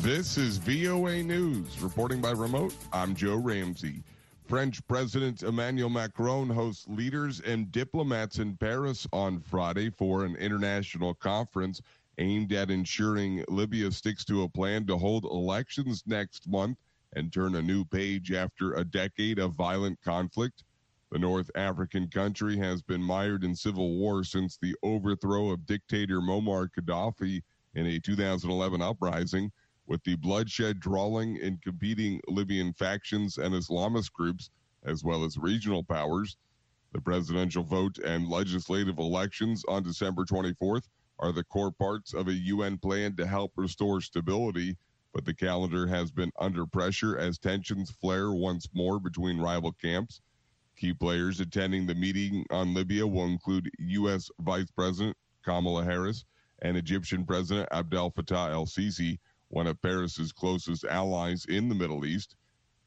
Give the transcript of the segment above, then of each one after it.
This is VOA News. Reporting by remote, I'm Joe Ramsey. French President Emmanuel Macron hosts leaders and diplomats in Paris on Friday for an international conference aimed at ensuring Libya sticks to a plan to hold elections next month and turn a new page after a decade of violent conflict. The North African country has been mired in civil war since the overthrow of dictator Muammar Gaddafi in a 2011 uprising with the bloodshed drawing in competing Libyan factions and Islamist groups, as well as regional powers. The presidential vote and legislative elections on December 24th are the core parts of a UN plan to help restore stability, but the calendar has been under pressure as tensions flare once more between rival camps. Key players attending the meeting on Libya will include U.S. Vice President Kamala Harris and Egyptian President Abdel Fattah el Sisi one of Paris's closest allies in the Middle East.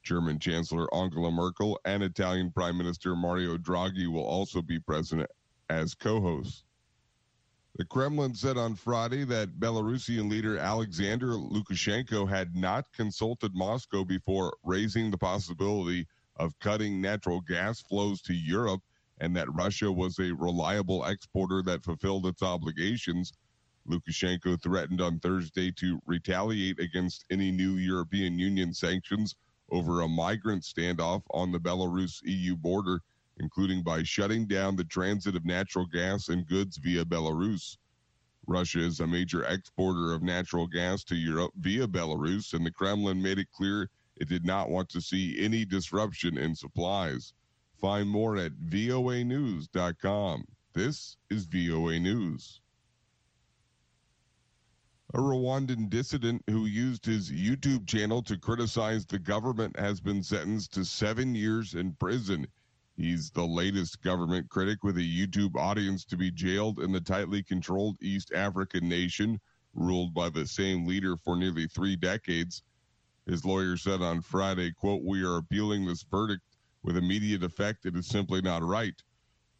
German Chancellor Angela Merkel and Italian Prime Minister Mario Draghi will also be present as co hosts. The Kremlin said on Friday that Belarusian leader Alexander Lukashenko had not consulted Moscow before raising the possibility of cutting natural gas flows to Europe and that Russia was a reliable exporter that fulfilled its obligations. Lukashenko threatened on Thursday to retaliate against any new European Union sanctions over a migrant standoff on the Belarus EU border, including by shutting down the transit of natural gas and goods via Belarus. Russia is a major exporter of natural gas to Europe via Belarus, and the Kremlin made it clear it did not want to see any disruption in supplies. Find more at voanews.com. This is VOA News. A Rwandan dissident who used his YouTube channel to criticize the government has been sentenced to seven years in prison. He's the latest government critic with a YouTube audience to be jailed in the tightly controlled East African nation, ruled by the same leader for nearly three decades. His lawyer said on Friday, quote, We are appealing this verdict with immediate effect. It is simply not right.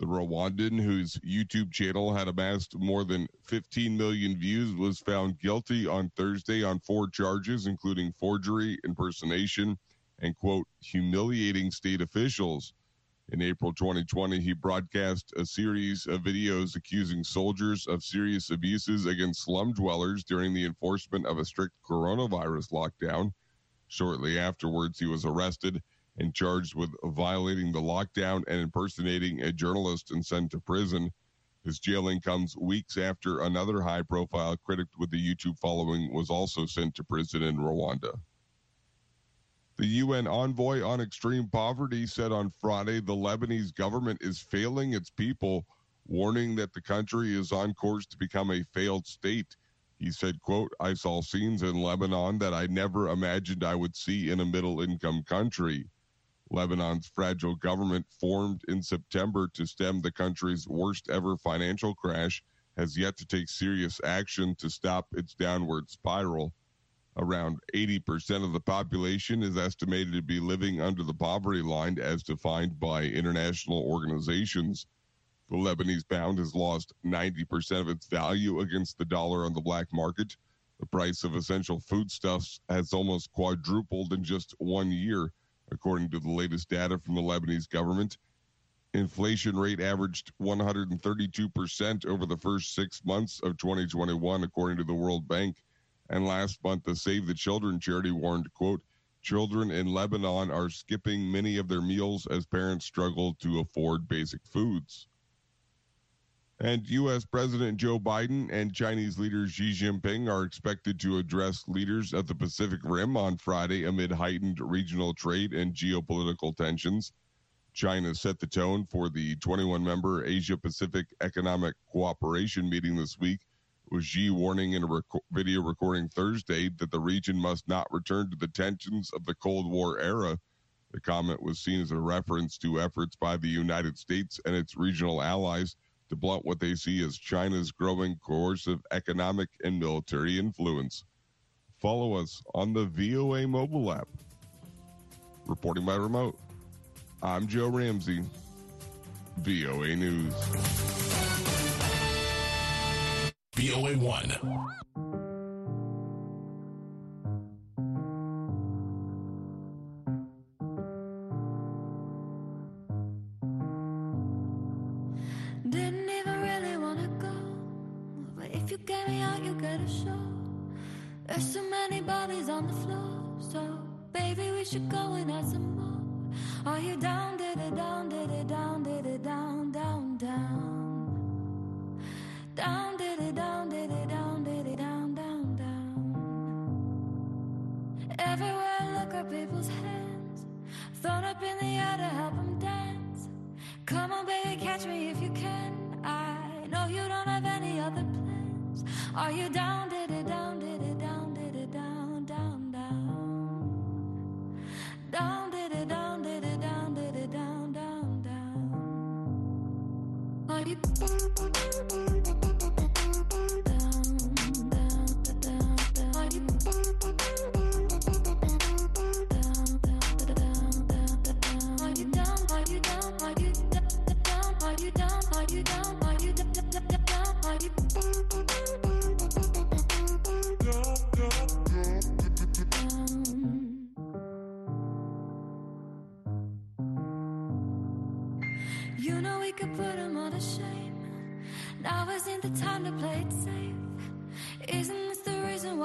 The Rwandan, whose YouTube channel had amassed more than 15 million views, was found guilty on Thursday on four charges, including forgery, impersonation, and, quote, humiliating state officials. In April 2020, he broadcast a series of videos accusing soldiers of serious abuses against slum dwellers during the enforcement of a strict coronavirus lockdown. Shortly afterwards, he was arrested and charged with violating the lockdown and impersonating a journalist and sent to prison. His jailing comes weeks after another high profile critic with the YouTube following was also sent to prison in Rwanda. The UN envoy on extreme poverty said on Friday the Lebanese government is failing its people, warning that the country is on course to become a failed state. He said, quote, I saw scenes in Lebanon that I never imagined I would see in a middle income country. Lebanon's fragile government, formed in September to stem the country's worst ever financial crash, has yet to take serious action to stop its downward spiral. Around 80% of the population is estimated to be living under the poverty line as defined by international organizations. The Lebanese pound has lost 90% of its value against the dollar on the black market. The price of essential foodstuffs has almost quadrupled in just one year according to the latest data from the Lebanese government. Inflation rate averaged 132% over the first six months of 2021, according to the World Bank. And last month, the Save the Children charity warned, quote, children in Lebanon are skipping many of their meals as parents struggle to afford basic foods. And U.S. President Joe Biden and Chinese leader Xi Jinping are expected to address leaders at the Pacific Rim on Friday amid heightened regional trade and geopolitical tensions. China set the tone for the 21 member Asia Pacific Economic Cooperation meeting this week, with Xi warning in a rec- video recording Thursday that the region must not return to the tensions of the Cold War era. The comment was seen as a reference to efforts by the United States and its regional allies to blunt what they see as China's growing coercive economic and military influence. Follow us on the VOA mobile app. Reporting by remote, I'm Joe Ramsey, VOA News. VOA 1.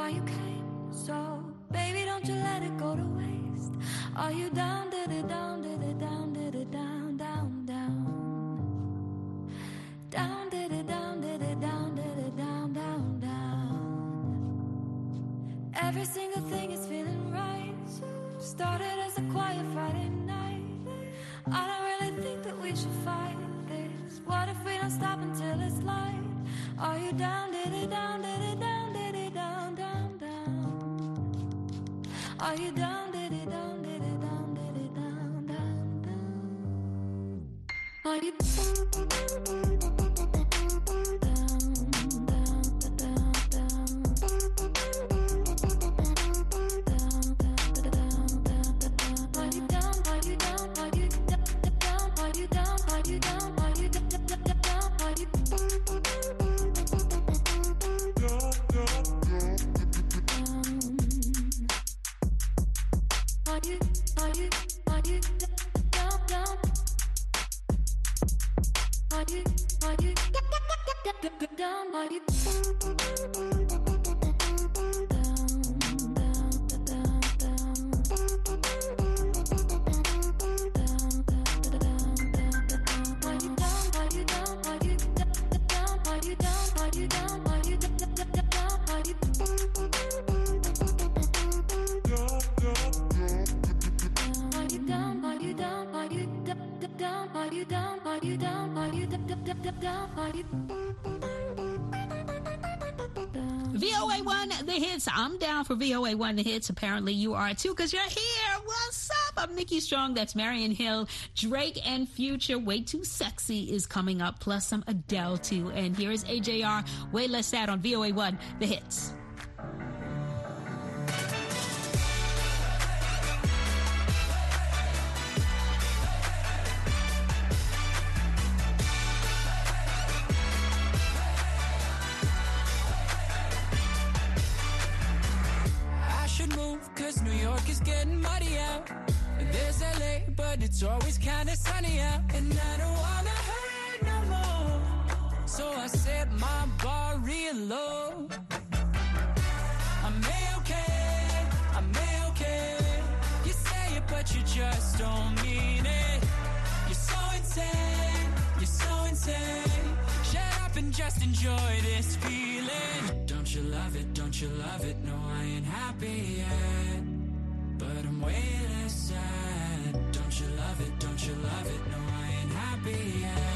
why you came. So, baby, don't you let it go to waste. Are you down there? you VOA1, the hits. I'm down for VOA1, the hits. Apparently, you are too because you're here. What's up? I'm Nikki Strong. That's Marion Hill. Drake and Future, Way Too Sexy, is coming up, plus some Adele, too. And here is AJR, Way Less Sad on VOA1, the hits. enjoy this feeling. Don't you love it, don't you love it, no I ain't happy yet. But I'm way less sad. Don't you love it, don't you love it, no I ain't happy yet.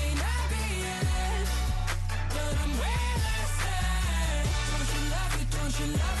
don't you love it, don't you love it?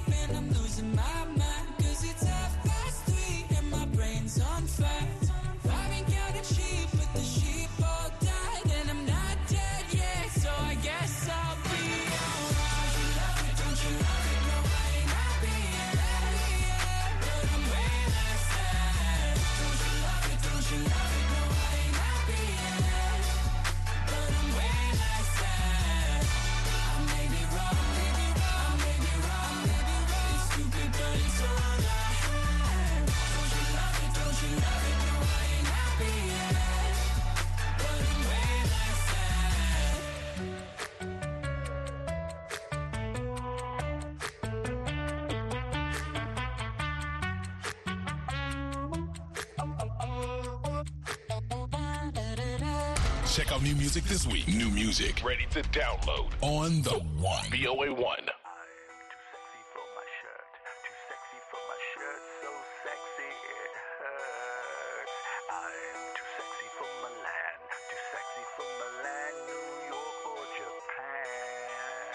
Check out new music this week. New music ready to download on the one. VOA one. I'm too sexy for my shirt. Too sexy for my shirt. So sexy it hurts. I'm too sexy for Milan. Too sexy for Milan, New York or Japan.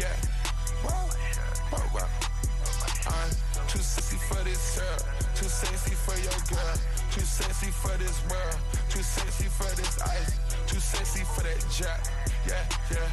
Yeah. Whoa. Whoa, whoa. I'm too sexy for this shirt. Too sexy for your girl. Too sexy for this world. Too sexy for this ice. Too sexy for that jack. Yeah, yeah.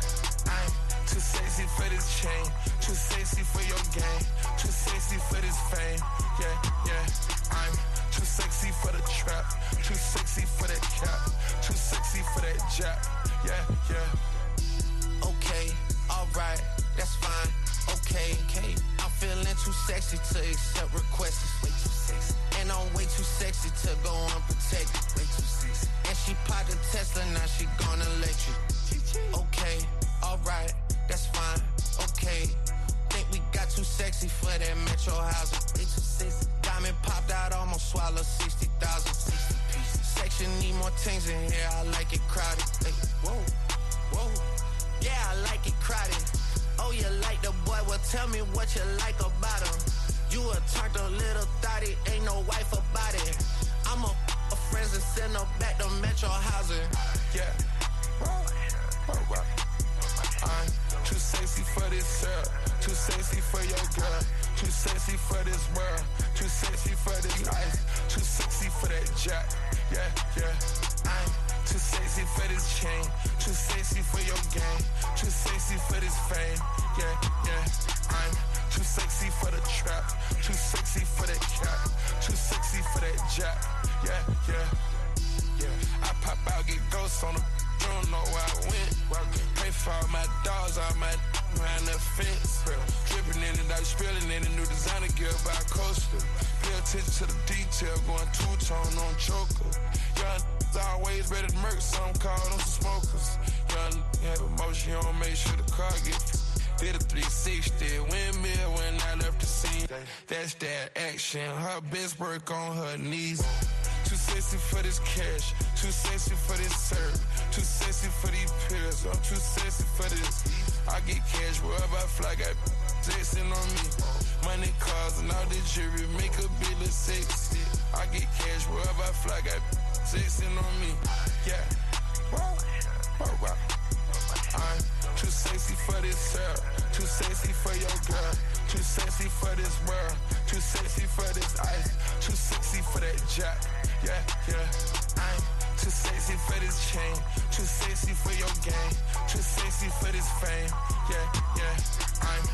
I'm too sexy for this chain. Too sexy for your game. Too sexy for this fame. Yeah, yeah. I'm too sexy for the trap. Too sexy for that cap. Too sexy for that jack. Yeah, yeah. Okay, alright, that's fine. Okay, okay. I'm feeling too sexy to accept requests. Way too sexy to go unprotected. Way too sexy. And she popped a Tesla, now she gonna let you. Okay, alright, that's fine. Okay. Think we got too sexy for that metro housing. Way too sexy. Diamond popped out, almost swallowed 60,000. 60 pieces. Section need more things in here, I like it crowded. Hey, whoa, whoa. Yeah, I like it crowded. Oh, you like the boy? Well, tell me what you like about him. You a a little thotty, ain't no wife about it. I'm a, a friends and send her back to Metro housing. Yeah. I'm too sexy for this shirt. Too sexy for your girl. Too sexy for this world. Too sexy for this life. Too sexy for that jack. Yeah, yeah. I'm too sexy for this chain. Too sexy for your game. Too sexy for this fame. Yeah, yeah. I'm too sexy for the trap. Too sexy for that cap. Too sexy for that jack. Yeah, yeah. Yeah, I pop out, get ghosts on the. You don't know where I went. Pray for all my dogs, all my around the fence. Dripping in it, I spilling in the new designer gear by Coaster. Pay attention to the detail, going two tone on choker. Young always ready to murk, some call them smokers. Young have emotion, you don't make sure the car get did a 360 windmill when I left the scene. That's that action. Her best work on her knees. Too sexy for this cash. Too sexy for this serve. Too sexy for these pills. I'm too sexy for this. I get cash wherever I fly. Got flexing on me. Money, cars, and all this jewelry make a bill of sexy. I get cash wherever I fly. Got flexing on me. Yeah. Whoa, whoa, whoa. I'm too sexy for this shirt. Too sexy for your girl. Too sexy for this world. Too sexy for this ice. Too sexy for that jack. Yeah, yeah. I'm too sexy for this chain. Too sexy for your game. Too sexy for this fame. Yeah, yeah. I'm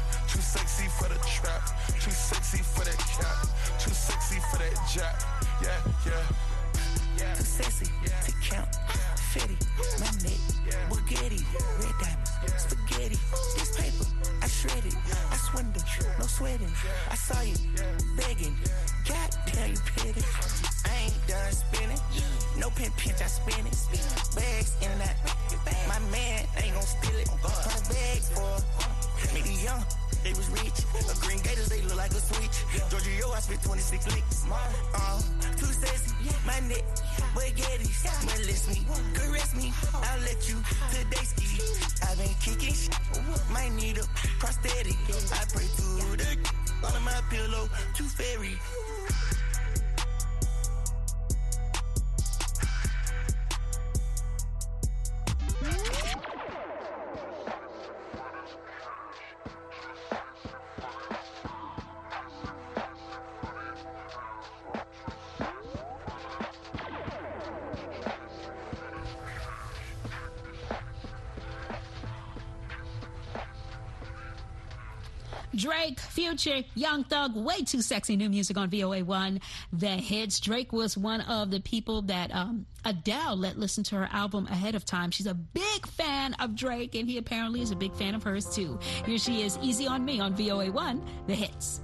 Drake, Future, Young Thug, way too sexy new music on VOA1. The hits. Drake was one of the people that um, Adele let listen to her album ahead of time. She's a big fan of Drake, and he apparently is a big fan of hers too. Here she is, Easy on Me on VOA1, The Hits.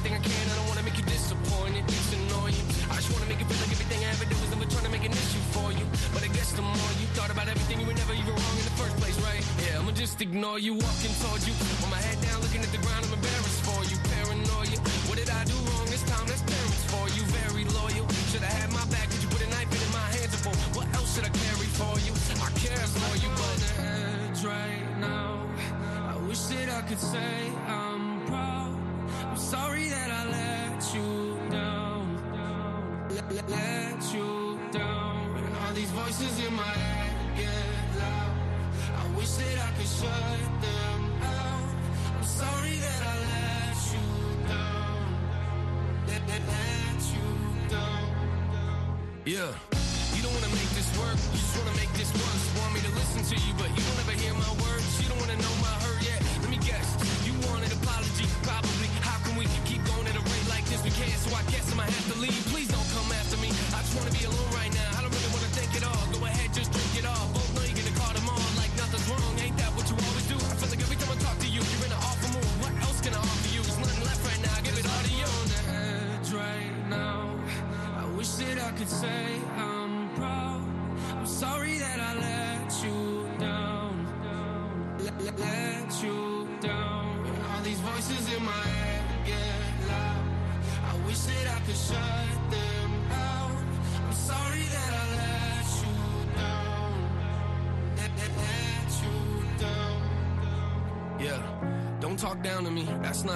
Everything I can, I don't wanna make you disappointed. It's annoying. I just wanna make it feel like everything I ever do is never trying to make an issue for you. But I guess the more you thought about everything, you were never even wrong in the first place, right? Yeah, I'ma just ignore you, walking towards you. With my head down, looking at the ground, I'm embarrassed for you. Paranoia. What did I do wrong this time? That's parents for you. Very loyal. Should I had my back? Did you put a knife in my hands for? What else should I carry for you? I care for you, but right now. I wish that I could say I'm sorry that I let you down. Let, let, you down. And all these voices in my head get loud. I wish that I could shut them out. I'm sorry that I let you down. Let, let, let you down. Yeah. You don't wanna make this work, you just wanna make this worse. Want me to listen to you, but you don't ever hear my words. You don't wanna know my just wanna be alone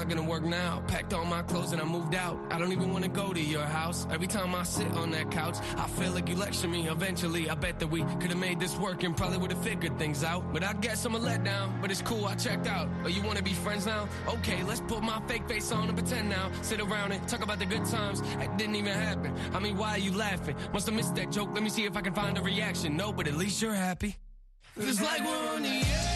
not gonna work now. Packed all my clothes and I moved out. I don't even wanna go to your house. Every time I sit on that couch, I feel like you lecture me. Eventually, I bet that we could've made this work and probably would've figured things out. But I guess I'm a letdown, but it's cool, I checked out. Oh, you wanna be friends now? Okay, let's put my fake face on and pretend now. Sit around and talk about the good times. That didn't even happen. I mean, why are you laughing? Must have missed that joke. Let me see if I can find a reaction. No, but at least you're happy. It's like we're on the edge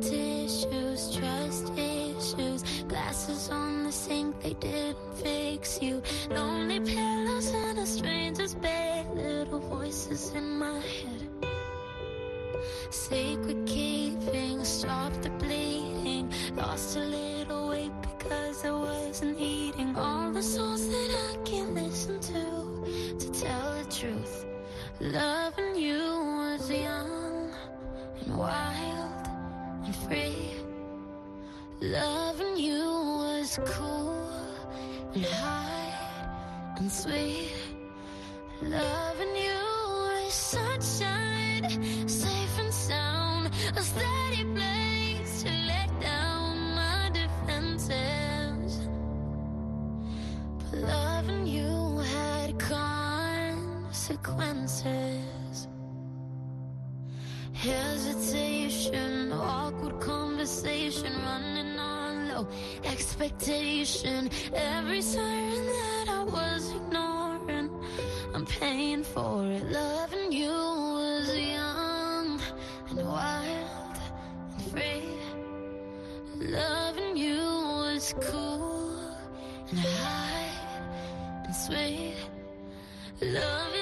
Tissues, trust issues, glasses on the sink, they didn't fix you. Lonely pillows in a stranger's bed, little voices in my head. Sacred keeping, stop the bleeding. Lost a little weight because I wasn't eating all the songs that I can't listen to. To tell the truth, loving Loving you was cool and high and sweet. Loving you was sunshine, safe and sound, a steady place to let down my defenses. But loving you had consequences. Hesitation, awkward conversation, running on low expectation. Every siren that I was ignoring, I'm paying for it. Loving you was young and wild and free. Loving you was cool and high and sweet. Loving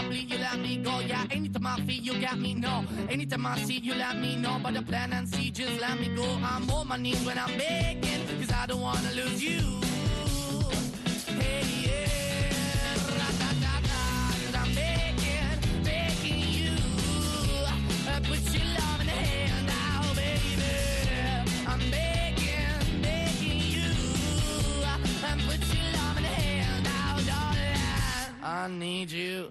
I bleed, you let me go. Yeah, anytime I feel, you got me. No, anytime I see, you let me know. But the plan and see, just let me go. I'm on my knees when I'm begging, cause I don't wanna lose you. Hey, yeah, ra-da-da-da, 'cause I'm begging, begging you. Uh, Put your love in the hand now, baby. I'm begging, begging you. Uh, Put your love in the hand now, darling. I need you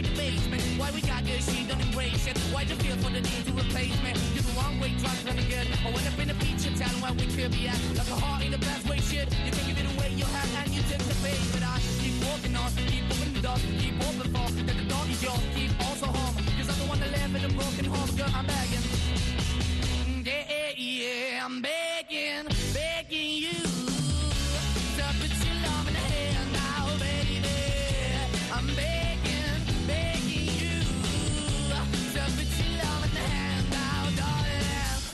Why the basement? Why we got good, she don't embrace it? Why the feel for the need to replace me? You're the wrong way, trying to good. I went up in a feature town where we could be at. Like a heart in the best way, shit. You can give it away, you have, and you tend the pay. But I keep walking on, keep moving the dog, keep open for that the dog is yours, keep also home. Cause I'm the one that live in a broken home, girl, I'm begging.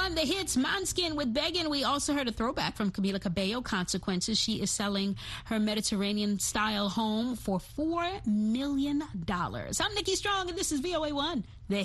VOA1, the hits, Måneskin with Beggin. We also heard a throwback from Camila Cabello, Consequences. She is selling her Mediterranean style home for $4 million. I'm Nikki Strong, and this is VOA1, the